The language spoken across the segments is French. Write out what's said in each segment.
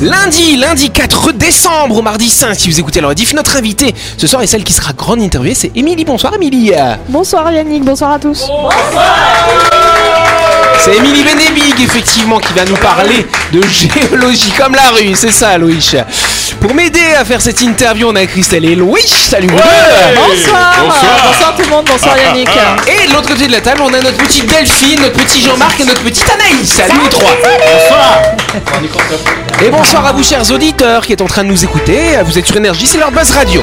Lundi, lundi 4 décembre au mardi 5, si vous écoutez le rediff, notre invitée ce soir est celle qui sera grande interviewée, c'est Émilie. Bonsoir Émilie. Bonsoir Yannick, bonsoir à tous. C'est Émilie Benebig, effectivement, qui va nous parler de géologie comme la rue, c'est ça, Louis. Pour m'aider à faire cette interview, on a Christelle et Louis. Salut. Bonsoir. bonsoir. tout le monde, bonsoir Yannick. Et de l'autre côté de la table, on a notre petite Delphine, notre petit Jean-Marc et notre petite Anaïs. Salut vous trois. Bonsoir. Et bonsoir à vous, chers auditeurs, qui êtes en train de nous écouter. Vous êtes sur Énergie, c'est leur buzz radio.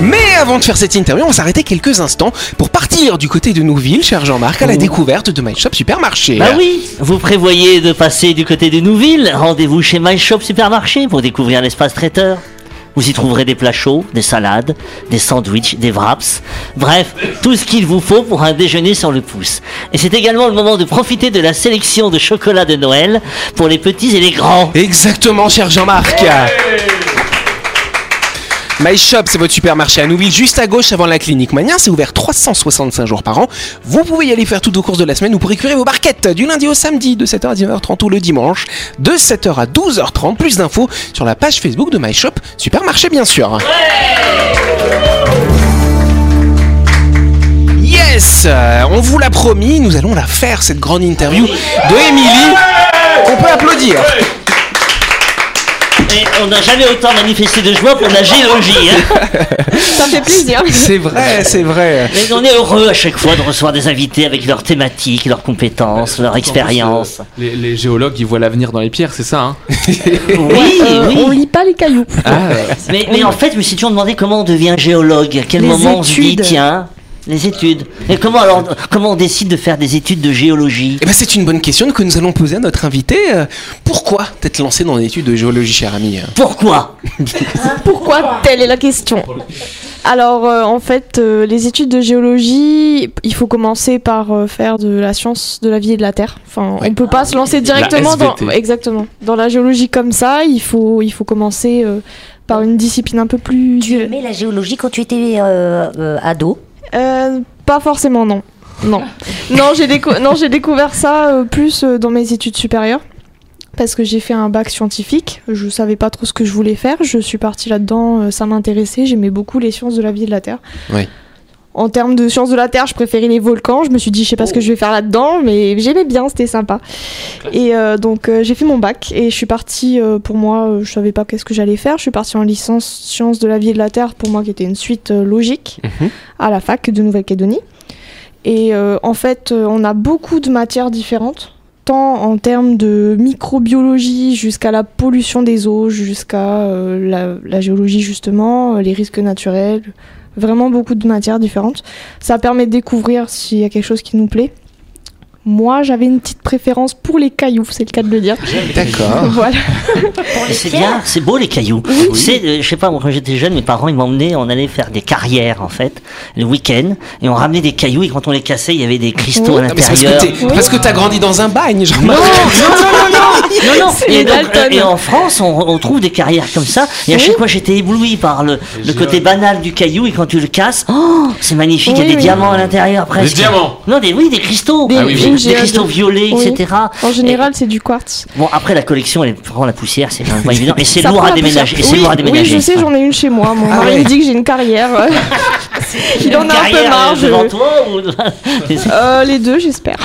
Mais avant de faire cette interview, on va s'arrêter quelques instants pour partir du côté de Nouville, cher Jean-Marc, à la découverte de My Shop Supermarché. Bah oui, vous prévoyez de passer du côté de Nouville Rendez-vous chez My Shop Supermarché pour découvrir l'espace traiteur. Vous y trouverez des plats chauds, des salades, des sandwichs, des wraps, bref, tout ce qu'il vous faut pour un déjeuner sur le pouce. Et c'est également le moment de profiter de la sélection de chocolat de Noël pour les petits et les grands. Exactement, cher Jean-Marc. My Shop, c'est votre supermarché à Nouville, juste à gauche avant la clinique Mania. C'est ouvert 365 jours par an. Vous pouvez y aller faire toutes vos courses de la semaine ou pour récupérer vos barquettes du lundi au samedi de 7h à 19h30 ou le dimanche de 7h à 12h30. Plus d'infos sur la page Facebook de My Shop Supermarché, bien sûr. Yes euh, On vous l'a promis, nous allons la faire, cette grande interview de Émilie. On peut applaudir. Et on n'a jamais autant manifesté de joie pour la géologie. Hein. Ça fait plaisir. C'est vrai, c'est vrai. Mais on est heureux à chaque fois de recevoir des invités avec leurs thématiques, leurs compétences, leur expérience. Les, les géologues, ils voient l'avenir dans les pierres, c'est ça hein Oui, Euh, oui. On lit pas les cailloux. Mais, mais en fait, je me suis toujours demandé comment on devient géologue. À quel Les moment on se dit, tiens, les études. Et comment alors, comment on décide de faire des études de géologie Eh ben, c'est une bonne question que nous allons poser à notre invité. Euh, Pourquoi t'être lancé dans l'étude de géologie, cher ami? Pourquoi? Pourquoi? Telle est la question. Alors, euh, en fait, euh, les études de géologie, il faut commencer par euh, faire de la science de la vie et de la terre. Enfin, Ouais. on peut pas se lancer directement dans exactement dans la géologie comme ça. Il faut il faut commencer euh, par une discipline un peu plus. Tu aimais la géologie quand tu étais euh, euh, ado? Euh, pas forcément, non. Non, non j'ai découvert ça euh, plus euh, dans mes études supérieures. Parce que j'ai fait un bac scientifique, je savais pas trop ce que je voulais faire, je suis partie là-dedans, euh, ça m'intéressait, j'aimais beaucoup les sciences de la vie et de la Terre. Oui. En termes de sciences de la Terre, je préférais les volcans, je me suis dit je sais pas ce que je vais faire là-dedans, mais j'aimais bien, c'était sympa. Et euh, donc euh, j'ai fait mon bac et je suis partie, euh, pour moi, je savais pas qu'est-ce que j'allais faire, je suis partie en licence sciences de la vie et de la Terre, pour moi qui était une suite logique Mhm. à la fac de Nouvelle-Calédonie. Et en fait, on a beaucoup de matières différentes, tant en termes de microbiologie jusqu'à la pollution des eaux, jusqu'à euh, la, la géologie justement, les risques naturels, vraiment beaucoup de matières différentes. Ça permet de découvrir s'il y a quelque chose qui nous plaît. Moi, j'avais une petite préférence pour les cailloux, c'est le cas de le dire. D'accord. voilà. Et C'est bien, c'est beau les cailloux. Tu sais, euh, je sais pas, moi quand j'étais jeune, mes parents ils m'emmenaient, on allait faire des carrières en fait, le week-end, et on ramenait des cailloux et quand on les cassait, il y avait des cristaux à c'est parce que l'intérieur. parce que t'as grandi dans un bagne, Jean-Marc. Non, non, C'est et, les donc, Dalton. euh, et en France, on, on trouve des carrières comme ça. Et à chaque fois, j'étais ébloui par le, le côté banal du caillou. Et quand tu le casses, oh, c'est magnifique. il y a Oui, des oui. diamants à l'intérieur presque. Des diamants Non, des, oui, des cristaux. Des- Ah Des, j'ai- cristaux violets, oui. etc. En général, c'est du quartz. Et- bon, après, la collection, elle prend la poussière, c'est pas évident. Et c'est lourd à déménager. Et c'est oui, lourd à déménager. Oui, je sais, j'en ai une chez moi. Mon Ah mari ouais. me dit que j'ai une carrière. Il en a un peu marre. euh, je- devant toi ou... Euh, les deux, j'espère.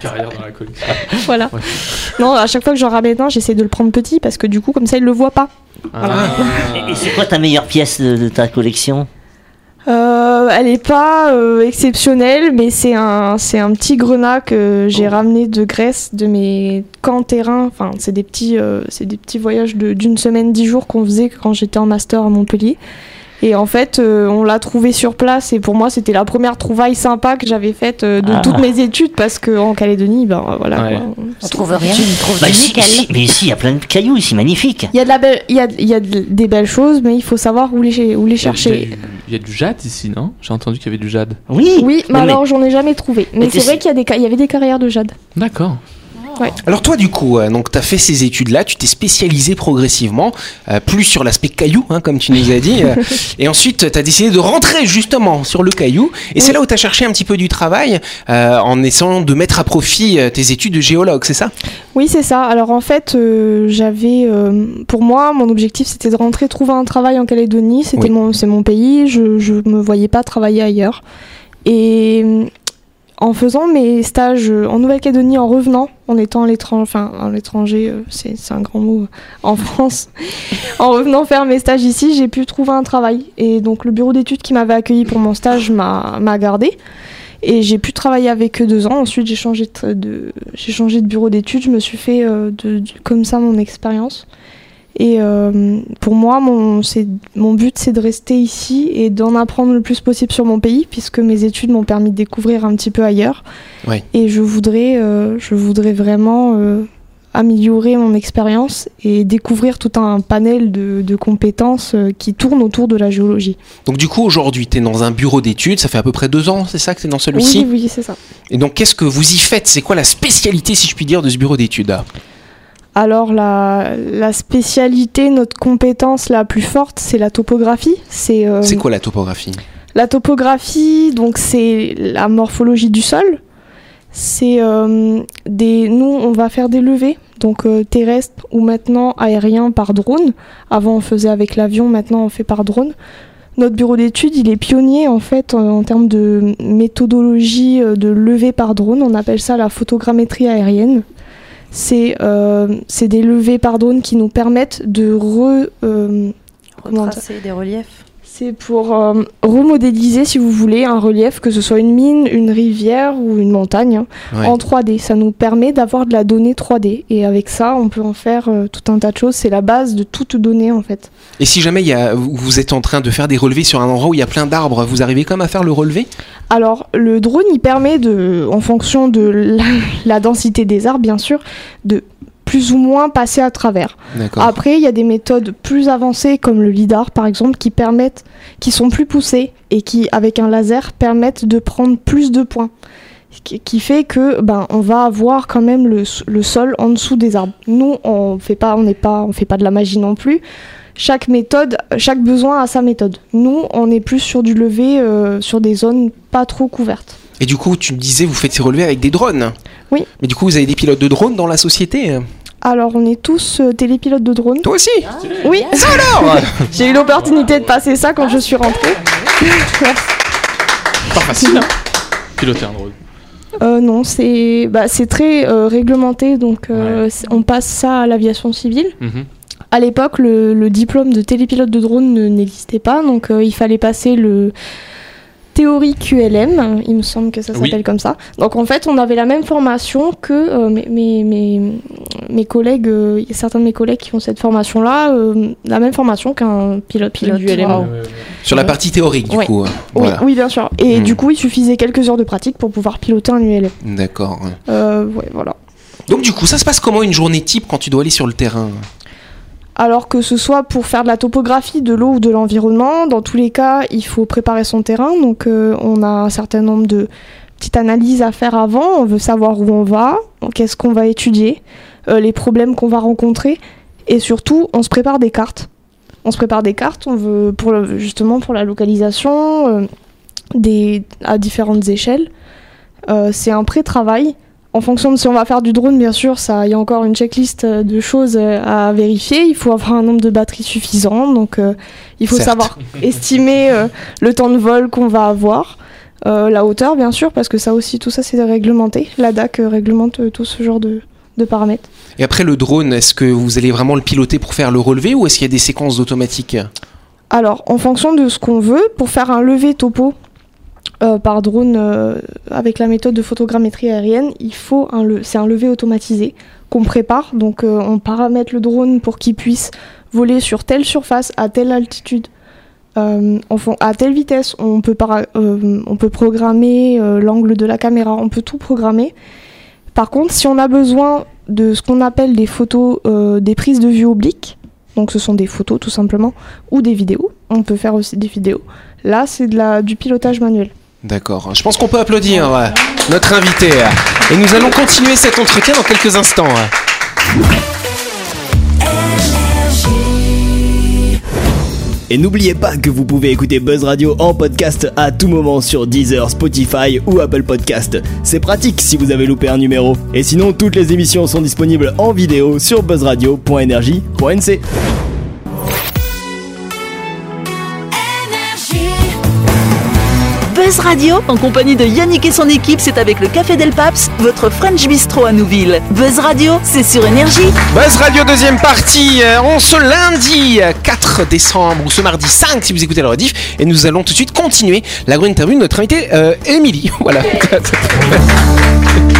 Carrière dans la collection. voilà. Non, à chaque fois que j'en ramène un, j'essaie de le prendre petit parce que du coup, comme ça, il le voit pas. Et- Et c'est quoi ta meilleure pièce de, de ta collection? Euh, elle est pas euh, exceptionnelle, mais c'est un, c'est un petit grenat que j'ai ramené de Grèce, de mes camps terrain. Enfin, c'est des petits, euh, c'est des petits voyages de- d'une semaine, dix jours qu'on faisait quand j'étais en master à Montpellier. Et en fait, euh, on l'a trouvé sur place et pour moi, c'était la première trouvaille sympa que j'avais faite euh, de Ah. toutes mes études parce qu'en Calédonie, ben voilà. Ouais. quoi, On trouve rien, Tu- Bah, mais ici, il y a plein de cailloux, ici, magnifique. Il y a de la belle, il y a, il y a de- des belles choses, mais il faut savoir où les, où les a chercher. Y a du jade ici, non? J'ai entendu qu'il y avait du jade. Oui. Oui, mais alors j'en ai jamais trouvé. Mais Mais c'est vrai qu'il y, a des ca- il y avait des carrières de jade. D'accord. Alors toi du coup, euh, donc tu as fait ces études-là, tu t'es spécialisé progressivement, euh, plus sur l'aspect caillou, hein, comme tu nous as dit, euh, et ensuite tu as décidé de rentrer justement sur le caillou, et c'est là où tu as cherché un petit peu du travail euh, en essayant de mettre à profit euh, tes études de géologue, c'est ça? Oui, c'est ça. Alors en fait, euh, j'avais, euh, pour moi, mon objectif c'était de rentrer, trouver un travail en Calédonie. C'était Oui. mon, c'est mon pays. Je, je me voyais pas travailler ailleurs. Et en faisant mes stages euh, en Nouvelle-Calédonie, en revenant, en étant à l'étranger, enfin à l'étranger, euh, c'est, un grand mot, euh, en France, en revenant faire mes stages ici, j'ai pu trouver un travail. Et donc le bureau d'études qui m'avait accueilli pour mon stage m'a, gardé. Et j'ai pu travailler avec eux deux ans. Ensuite, j'ai changé de, changé de bureau d'études. Je me suis fait de, comme ça mon expérience. Et euh, pour moi, mon, but, c'est de rester ici et d'en apprendre le plus possible sur mon pays, puisque mes études m'ont permis de découvrir un petit peu ailleurs. Et je voudrais, euh, je voudrais vraiment euh, améliorer mon expérience et découvrir tout un panel de, de compétences qui tournent autour de la géologie. Donc du coup aujourd'hui tu es dans un bureau d'études, ça fait à peu près deux ans, c'est ça que tu es dans celui-ci? Oui, oui, c'est ça. Et donc qu'est-ce que vous y faites? C'est quoi la spécialité si je puis dire de ce bureau d'études Alors la, la spécialité, notre compétence la plus forte, c'est la topographie. C'est euh, quoi la topographie? la topographie, donc c'est la morphologie du sol. C'est euh, des, nous on va faire des levées, donc euh, terrestres ou maintenant aériens par drone. Avant on faisait avec l'avion, maintenant on fait par drone. Notre bureau d'études, il est pionnier en fait en, termes de méthodologie de levée par drone. On appelle ça la photogrammétrie aérienne. C'est euh, c'est des levées par drone qui nous permettent de re, euh, Retracer des reliefs. c'est pour euh, remodéliser, si vous voulez, un relief, que ce soit une mine, une rivière ou une montagne, hein, Ouais. en 3D. Ça nous permet d'avoir de la donnée 3D. Et avec ça, on peut en faire euh, tout un tas de choses. C'est la base de toute donnée, en fait. Et si jamais y a, vous êtes en train de faire des relevés sur un endroit où il y a plein d'arbres, vous arrivez quand même à faire le relevé? Alors, le drone, il permet, de, en fonction de la, la densité des arbres, bien sûr, de plus ou moins passer à travers. Après, il y a des méthodes plus avancées comme le lidar par exemple qui permettent qui sont plus poussées et qui avec un laser permettent de prendre plus de points. Qui, fait que ben on va avoir quand même le, le sol en dessous des arbres. Nous on fait pas on n'est pas on fait pas de la magie non plus. Chaque méthode, chaque besoin a sa méthode. Nous, on est plus sur du lever euh, sur des zones pas trop couvertes. Et du coup, tu me disais, vous faites ces relevés avec des drones Oui. Mais du coup, vous avez des pilotes de drones dans la société Alors, on est tous euh, télépilotes de drone. Toi aussi Oui. J'ai eu l'opportunité de passer ça quand je suis rentrée. Pas facile, hein Piloter un drone. Euh, non, c'est bah, très euh, réglementé, donc euh, on passe ça à l'aviation civile. Mhm. À l'époque, le, le diplôme de télépilote de drone ne- n'existait pas, donc il fallait passer le théorie QLM, il me semble que ça Oui. s'appelle comme ça. Donc en fait, on avait la même formation que euh, mes, mes, mes, collègues, euh, il y a certains de mes collègues qui ont cette formation-là, euh, la même formation qu'un pilote, Pilote, du LM. waouh. Sur la partie théorique, du Ouais. coup. euh, Oui, Voilà. oui, bien sûr. Et Hmm. du coup, il suffisait quelques heures de pratique pour pouvoir piloter un ULM. D'accord. Euh, ouais, voilà. Donc, du coup, ça se passe comment une journée type quand tu dois aller sur le terrain? Alors que ce soit pour faire de la topographie de l'eau ou de l'environnement, dans tous les cas, il faut préparer son terrain. Donc euh, on a un certain nombre de petites analyses à faire avant. On veut savoir où on va, qu'est-ce qu'on va étudier, euh, les problèmes qu'on va rencontrer. Et surtout, on se prépare des cartes. On se prépare des cartes, on veut pour justement pour la localisation euh, des, à différentes échelles. C'est un pré-travail. En fonction de si on va faire du drone, bien sûr, ça, il y a encore une checklist euh, de choses euh, à vérifier. Il faut avoir un nombre de batteries suffisant, donc euh, il faut Certes. savoir estimer euh, le temps de vol qu'on va avoir, euh, la hauteur, bien sûr, parce que ça aussi, tout ça, c'est réglementé. La DAC réglemente tout ce genre de, de paramètres. Et après, le drone, est-ce que vous allez vraiment le piloter pour faire le relevé ou est-ce qu'il y a des séquences d'automatique Alors, en fonction de ce qu'on veut, pour faire un lever topo euh, par drone euh, avec la méthode de photogrammétrie aérienne, il faut un c'est un lever automatisé qu'on prépare. Donc, euh, on paramètre le drone pour qu'il puisse voler sur telle surface à telle altitude en fond, à telle vitesse, on peut, on peut programmer l'angle de la caméra, on peut tout programmer. Par contre, si on a besoin de ce qu'on appelle des photos, des prises de vue obliques, donc ce sont des photos tout simplement, ou des vidéos, on peut faire aussi des vidéos. Là, c'est du pilotage manuel. D'accord. Je pense qu'on peut applaudir notre invité. Et nous allons continuer cet entretien dans quelques instants. Et n'oubliez pas que vous pouvez écouter Buzz Radio en podcast à tout moment sur Deezer, Spotify ou Apple Podcast. C'est pratique si vous avez loupé un numéro. Et sinon, toutes les émissions sont disponibles en vidéo sur buzzradio.energie.nc. Buzz Radio, en compagnie de Yannick et son équipe, c'est avec le Café Del Paps, votre French Bistro à Nouville. Buzz Radio, c'est sur Énergie. Buzz Radio deuxième partie, euh, on ce lundi euh, 4 décembre ou ce mardi 5 si vous écoutez le rediff et nous allons tout de suite continuer la grande interview de notre invitée euh, Émilie. Voilà.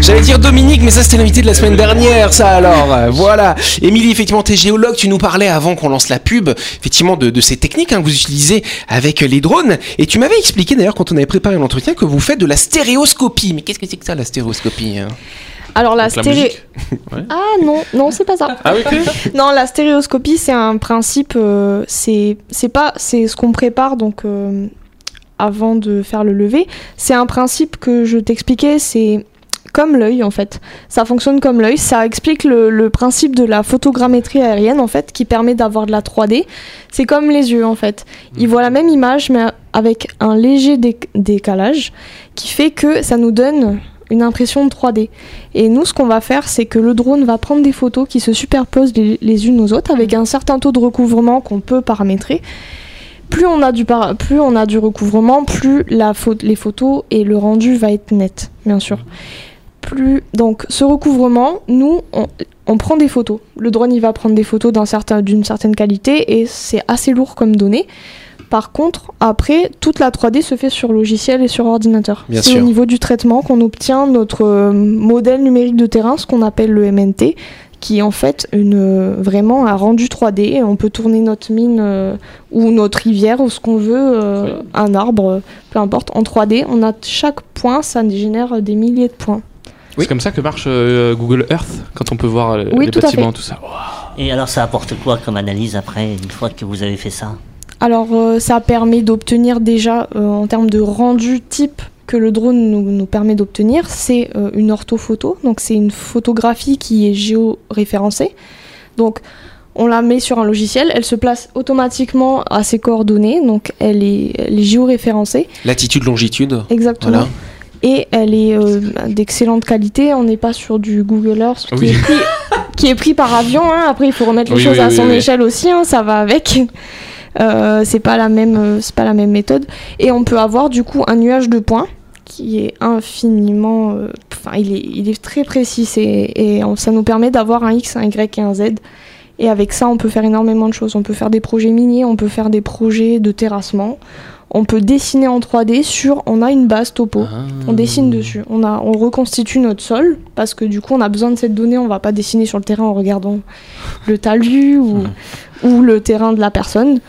J'allais dire Dominique, mais ça c'était l'invité de la semaine dernière, ça alors. Voilà. Émilie, effectivement, t'es géologue, tu nous parlais avant qu'on lance la pub, effectivement, de, de ces techniques hein, que vous utilisez avec les drones. Et tu m'avais expliqué d'ailleurs quand on avait préparé l'entretien que vous faites de la stéréoscopie. Mais qu'est-ce que c'est que ça, la stéréoscopie hein? Alors la. Ouais. Ah non, non, c'est pas ça. Ah oui. Non, la stéréoscopie, c'est un principe, euh, c'est c'est pas, c'est ce qu'on prépare donc euh, avant de faire le lever. C'est un principe que je t'expliquais, c'est comme l'œil en fait. Ça fonctionne comme l'œil. Ça explique le, le principe de la photogrammétrie aérienne en fait, qui permet d'avoir de la 3D. C'est comme les yeux en fait. Ils voient la même image mais avec un léger déc- décalage qui fait que ça nous donne une impression de 3D. Et nous, ce qu'on va faire, c'est que le drone va prendre des photos qui se superposent les, les unes aux autres avec un certain taux de recouvrement qu'on peut paramétrer. Plus on a du, par- plus on a du recouvrement, plus la les photos et le rendu va être net, bien sûr. Plus, donc, ce recouvrement, nous, on, on prend des photos. Le drone, il va prendre des photos d'un certain- d'une certaine qualité et c'est assez lourd comme données. Par contre, après, toute la 3D se fait sur logiciel et sur ordinateur. C'est au niveau du traitement qu'on obtient notre euh, modèle numérique de terrain, ce qu'on appelle le MNT, qui est en fait une, euh, vraiment un rendu 3D. Et on peut tourner notre mine euh, ou notre rivière ou ce qu'on veut, un arbre, peu importe, en 3D. On a chaque point, ça génère des milliers de points. Oui. C'est comme ça que marche euh, Google Earth quand on peut voir euh, Oui, les tout bâtiments, tout ça. Et alors ça apporte quoi comme analyse après, une fois que vous avez fait ça? Alors, euh, ça permet d'obtenir déjà, euh, en termes de rendu type que le drone nous, nous permet d'obtenir, c'est euh, une orthophoto. Donc, c'est une photographie qui est géoréférencée. Donc, on la met sur un logiciel, elle se place automatiquement à ses coordonnées, donc elle est, elle est géoréférencée. Latitude, longitude. Exactement. Voilà. Et elle est euh, d'excellente qualité. On n'est pas sur du Google Earth qui, Oui. est, pris, qui est pris par avion. hein. Après, il faut remettre les choses oui, à son échelle aussi. hein. Ça va avec. Euh, c'est pas la même, euh, c'est pas la même méthode. Et on peut avoir du coup un nuage de points qui est infiniment, euh, enfin, il est, il est très précis. Et on- ça nous permet d'avoir un X, un Y et un Z. Et avec ça, on peut faire énormément de choses. On peut faire des projets miniers, on peut faire des projets de terrassement. On peut dessiner en 3D sur. On a une base topo. Ah. On dessine dessus. On, a, on reconstitue notre sol parce que du coup, on a besoin de cette donnée. On va pas dessiner sur le terrain en regardant le talus ou, ou le terrain de la personne.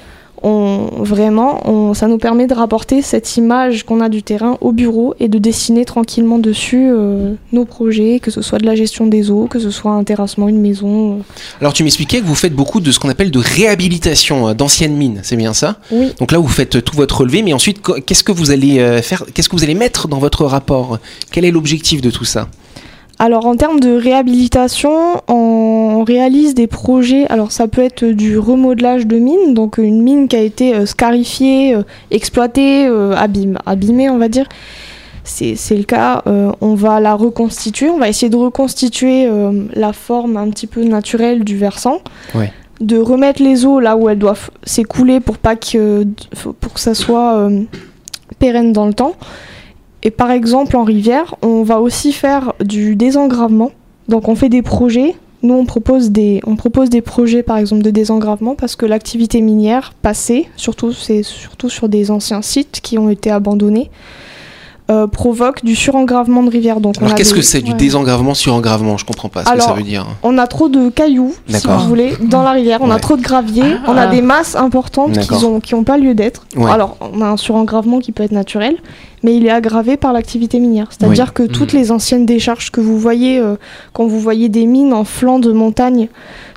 On, vraiment, on, ça nous permet de rapporter cette image qu'on a du terrain au bureau et de dessiner tranquillement dessus euh, nos projets, que ce soit de la gestion des eaux, que ce soit un terrassement, une maison. euh. Alors tu m'expliquais que vous faites beaucoup de ce qu'on appelle de réhabilitation euh, d'anciennes mines, c'est bien ça? Oui. Donc là vous faites tout votre relevé, mais ensuite qu'est-ce que vous allez faire Qu'est-ce que vous allez mettre dans votre rapport? Quel est l'objectif de tout ça? Alors en termes de réhabilitation, on réalise des projets. Alors ça peut être du remodelage de mine, donc une mine qui a été euh, scarifiée, euh, exploitée, euh, abîme- abîmée, on va dire. C'est c'est le cas. euh, on va la reconstituer. On va essayer de reconstituer euh, la forme un petit peu naturelle du versant. Ouais. De remettre les eaux là où elles doivent s'écouler pour pas que pour que ça soit euh, pérenne dans le temps. Et par exemple, en rivière, on va aussi faire du désengravement. Donc on fait des projets. Nous, on propose des, on propose des projets, par exemple, de désengravement parce que l'activité minière passée, surtout, c'est surtout sur des anciens sites qui ont été abandonnés, euh, provoque du surengravement de rivières. Donc on Alors a qu'est-ce des- que c'est du ouais. désengravement sur engravement Je comprends pas ce que ça Alors, veut dire. On a trop de cailloux, si vous voulez, dans la rivière. On Ouais. a trop de gravier. On a des masses importantes qui D'accord. ont, qui ont pas lieu d'être. Ouais. Alors, on a un surengravement qui peut être naturel, mais il est aggravé par l'activité minière. C'est-à-dire que toutes Mhm. les anciennes décharges que vous voyez, euh, quand vous voyez des mines en flanc de montagne,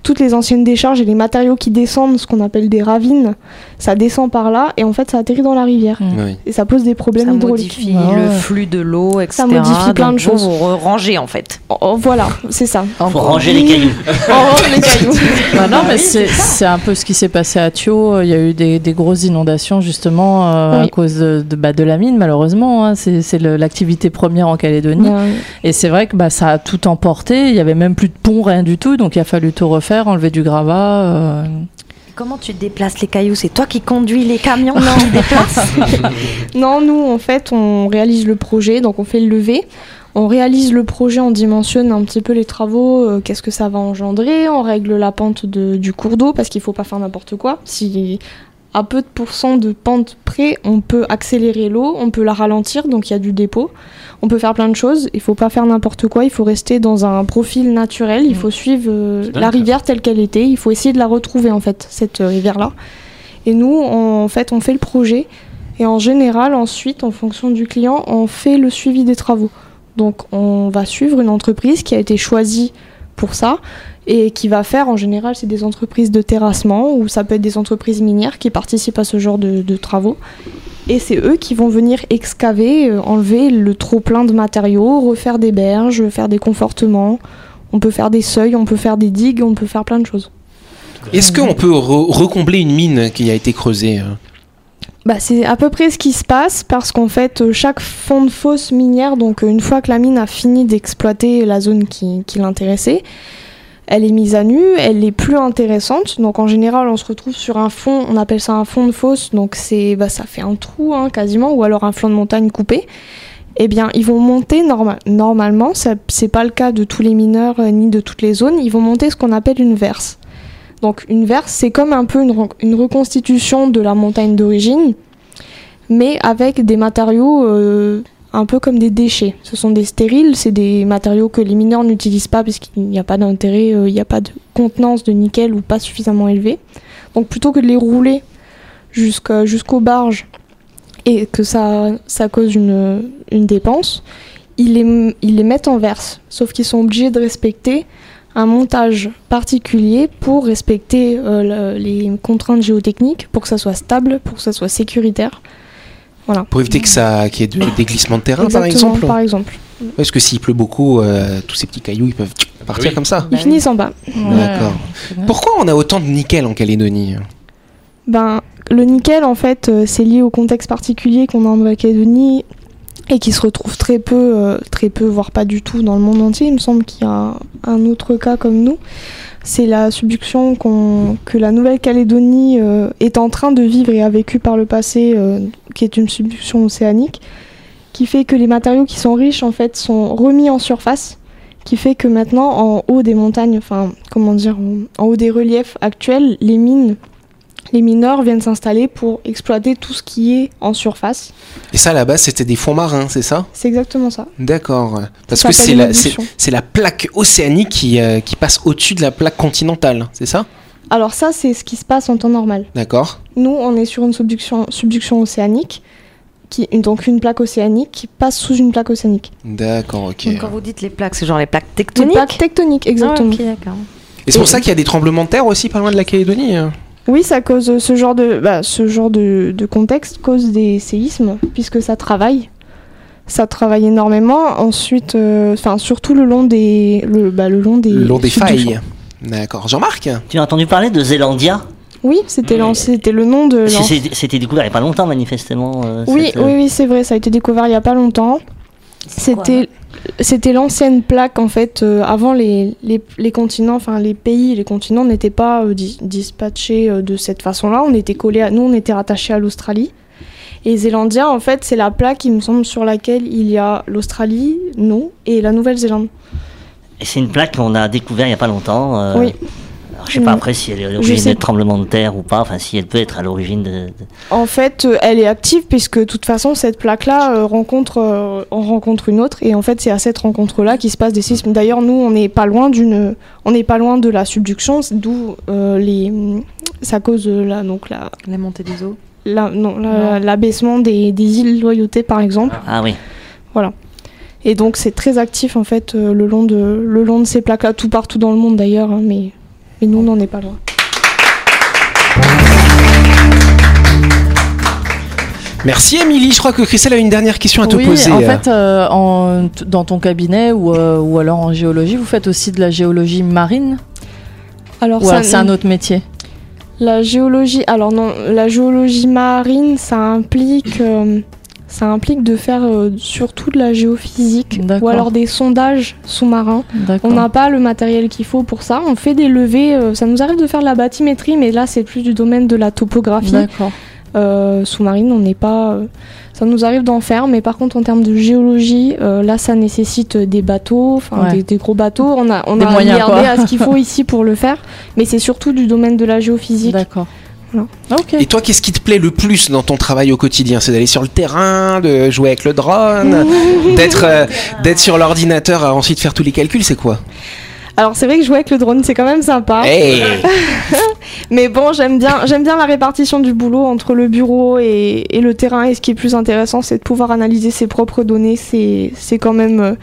toutes les anciennes décharges et les matériaux qui descendent, ce qu'on appelle des ravines, ça descend par là et en fait ça atterrit dans la rivière. Oui. Et ça pose des problèmes Ça hydrauliques. modifie Ouais, le flux de l'eau, etc. modifie plein de Donc, vous, choses. Vous rangez en fait. Oh, oh, voilà, c'est ça. Faut Encore. ranger les cailloux. On range les cailloux. Bah non, mais c'est c'est un peu ce qui s'est passé à Thio. Il y a eu des, des grosses inondations justement euh, à cause de, de, bah, de la mine, malheureusement. hein. C'est l'activité première en Calédonie. Ouais. Et c'est vrai que bah, ça a tout emporté. Il y avait même plus de pont, rien du tout. Donc il a fallu tout refaire, enlever du gravat. euh. Comment tu déplaces les cailloux? C'est toi qui conduis les camions qui déplacent Non, nous, en fait, on réalise le projet, donc on fait le lever. On réalise le projet, on dimensionne un petit peu les travaux, euh, qu'est-ce que ça va engendrer, on règle la pente de- du cours d'eau, parce qu'il faut pas faire n'importe quoi. Si à peu de pourcents de pente près, on peut accélérer l'eau, on peut la ralentir, donc il y a du dépôt. On peut faire plein de choses, il faut pas faire n'importe quoi, il faut rester dans un profil naturel, il faut suivre euh, la rivière telle qu'elle était, il faut essayer de la retrouver en fait, cette euh, rivière-là. Et nous, on- en fait, on fait le projet, et en général, ensuite, en fonction du client, on fait le suivi des travaux. Donc, on va suivre une entreprise qui a été choisie pour ça et qui va faire, en général, c'est des entreprises de terrassement ou ça peut être des entreprises minières qui participent à ce genre de, de travaux. Et c'est eux qui vont venir excaver, euh, enlever le trop-plein de matériaux, refaire des berges, faire des confortements. On peut faire des seuils, on peut faire des digues, on peut faire plein de choses. Est-ce qu'on peut re- recombler une mine qui a été creusée euh? Bah, c'est à peu près ce qui se passe parce qu'en fait, euh, chaque fond de fosse minière, donc une fois que la mine a fini d'exploiter la zone qui, qui l'intéressait, elle est mise à nu, elle est plus intéressante. Donc en général, on se retrouve sur un fond, on appelle ça un fond de fosse, donc c'est, bah, ça fait un trou hein, quasiment, ou alors un flanc de montagne coupé. Eh bien, ils vont monter norma- normalement, ça, c'est pas le cas de tous les mineurs euh, ni de toutes les zones, ils vont monter ce qu'on appelle une verse. Donc une verse, c'est comme un peu une reconstitution de la montagne d'origine, mais avec des matériaux euh, un peu comme des déchets. Ce sont des stériles, c'est des matériaux que les mineurs n'utilisent pas parce qu'il n'y a pas d'intérêt, euh, il n'y a pas de contenance de nickel ou pas suffisamment élevé. Donc plutôt que de les rouler jusqu'aux barges et que ça, cause une, dépense, ils les, mettent en verse. Sauf qu'ils sont obligés de respecter un montage particulier pour respecter euh, le- les contraintes géotechniques, pour que ça soit stable, pour que ça soit sécuritaire. Voilà. Pour éviter que ça, qu'il y ait de- des glissements de terrain, par exemple par exemple. Parce que s'il pleut beaucoup, euh, tous ces petits cailloux, ils peuvent partir Oui. comme ça. Ils finissent en bas. D'accord. Pourquoi on a autant de nickel en Calédonie? Ben, le nickel, en fait, euh, c'est lié au contexte particulier qu'on a en Nouvelle-Calédonie et qui se retrouve très peu, euh, très peu, voire pas du tout dans le monde entier. Il me semble qu'il y a un, un autre cas comme nous. C'est la subduction que la Nouvelle-Calédonie euh, est en train de vivre et a vécu par le passé, euh, qui est une subduction océanique, qui fait que les matériaux qui sont riches, en fait, sont remis en surface qui fait que maintenant, en haut des montagnes, enfin, comment dire, en haut des reliefs actuels, les mines, les mineurs viennent s'installer pour exploiter tout ce qui est en surface. Et ça, à la base, c'était des fonds marins, c'est ça? C'est exactement ça. D'accord. Parce Ça que c'est la, c'est, abduction. c'est la plaque océanique qui, euh, qui passe au-dessus de la plaque continentale, c'est ça? Alors ça, c'est ce qui se passe en temps normal. D'accord. Nous, on est sur une subduction, subduction océanique, qui, donc une plaque océanique qui passe sous une plaque océanique. D'accord, ok. Donc, quand vous dites les plaques, c'est genre les plaques tectoniques? plaque tectonique, exactement. Ah. Et c'est pour ça qu'il y a des tremblements de terre aussi pas loin de la Calédonie hein? Oui, ça cause euh, ce genre de, bah, ce genre de, de contexte cause des séismes puisque ça travaille. Ça travaille énormément. Ensuite, euh, enfin surtout le long des, le, bah, le long des, Le long des failles. D'accord. Jean-Marc Tu as entendu parler de Zélandia Oui, c'était l'an- c'était le nom de. C'était découvert il n'y a pas longtemps, manifestement. euh, Oui, cette, euh, oui, oui, c'est vrai. Ça a été découvert il y a pas longtemps. C'était, c'était l'ancienne plaque en fait. euh, avant les, les, les continents, enfin les pays, les continents n'étaient pas euh, dis- dispatchés euh, de cette façon-là. On était collés à nous, on était rattachés à l'Australie. Et Zélandia, en fait, c'est la plaque, il me semble, sur laquelle il y a l'Australie, nous, et la Nouvelle-Zélande. Et c'est une plaque qu'on a découvert il n'y a pas longtemps. euh, Oui. Je sais pas Mm. après si elle est à l'origine de tremblements de terre ou pas, enfin si elle peut être à l'origine de... de- En fait, euh, elle est active puisque de toute façon, cette plaque-là euh, rencontre, euh, en rencontre une autre. Et en fait, c'est à cette rencontre-là qu'il se passe des séismes. D'ailleurs, nous, on n'est pas loin d'une, on n'est pas loin de la subduction, d'où euh, les, ça cause euh, la, donc la, La montée des eaux. la- non, la- l'abaissement des, des îles Loyauté, par exemple. Ah oui. Et donc, c'est très actif en fait euh, le long de, le long de ces plaques-là, tout partout dans le monde d'ailleurs. hein, mais, mais nous, on n'en est pas loin. Merci Émilie, je crois que Christelle a une dernière question à te oui, poser. en fait, euh, en- t- dans ton cabinet ou, euh, ou alors en géologie, vous faites aussi de la géologie marine Alors, Ou ça- alors c'est un autre métier La géologie, alors non, la géologie marine, ça implique, euh, ça implique de faire euh, surtout de la géophysique ou alors des sondages sous-marins. On n'a pas le matériel qu'il faut pour ça. On fait des levées, euh, ça nous arrive de faire de la bathymétrie, mais là c'est plus du domaine de la topographie euh, sous-marine. On n'est pas, ça nous arrive d'en faire, mais par contre en termes de géologie, là ça nécessite des bateaux, Ouais. des, des gros bateaux. On a, on Des a moyens, regardé à ce qu'il faut ici pour le faire, mais c'est surtout du domaine de la géophysique. D'accord. Et toi, qu'est-ce qui te plaît le plus dans ton travail au quotidien? C'est d'aller sur le terrain, de jouer avec le drone, d'être euh, d'être sur l'ordinateur, à ensuite faire tous les calculs, c'est quoi? Alors c'est vrai que jouer avec le drone c'est quand même sympa. Hey Mais bon, j'aime bien, j'aime bien la répartition du boulot entre le bureau et, et le terrain. Et ce qui est plus intéressant, c'est de pouvoir analyser ses propres données. C'est, c'est quand même,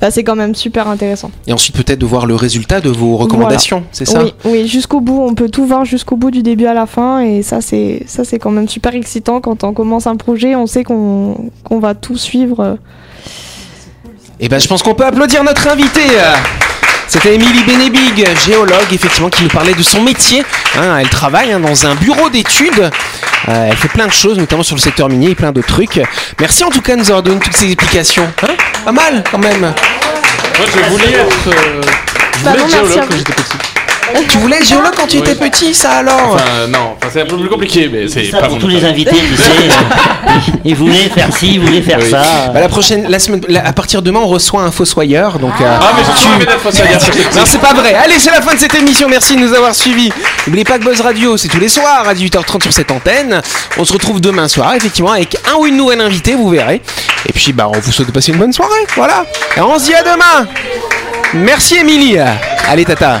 bah, c'est quand même super intéressant. Et ensuite peut-être de voir le résultat de vos recommandations, c'est ça? Oui, oui, jusqu'au bout. On peut tout voir jusqu'au bout du début à la fin. Et ça, c'est, ça, c'est quand même super excitant quand on commence un projet. On sait qu'on, va tout suivre. Et ben je pense qu'on peut applaudir notre invité. Euh. C'était Émilie Bénébig, géologue, effectivement, qui nous parlait de son métier. Hein, elle travaille hein, dans un bureau d'études. Euh, elle fait plein de choses, notamment sur le secteur minier et plein d'autres trucs. Merci en tout cas de nous avoir donné toutes ces explications. Hein Pas mal quand même. Moi, je voulais être. euh, je Bah voulais non, être merci à géologue vous. quand j'étais petit. Tu voulais être géologue quand tu Oui. étais petit, ça alors Enfin, non, enfin, c'est un peu plus compliqué, mais c'est Ça pas pour mon tous les travail. invités, tu sais. Ils voulaient faire ci, ils voulaient faire Oui. ça. Bah, la prochaine, la semaine, la- à partir de demain, on reçoit un fossoyeur. Donc, euh, Ah, mais d'être fossoyeur. Non, c'est pas vrai. Allez, c'est la fin de cette émission. Merci de nous avoir suivis. N'oubliez pas que Buzz Radio, c'est tous les soirs à 18h30 sur cette antenne. On se retrouve demain soir, effectivement, avec un ou une nouvelle invitée, vous verrez. Et puis, bah, on vous souhaite de passer une bonne soirée. Voilà. Et on se dit à demain. Merci, Émilie. Allez, tata.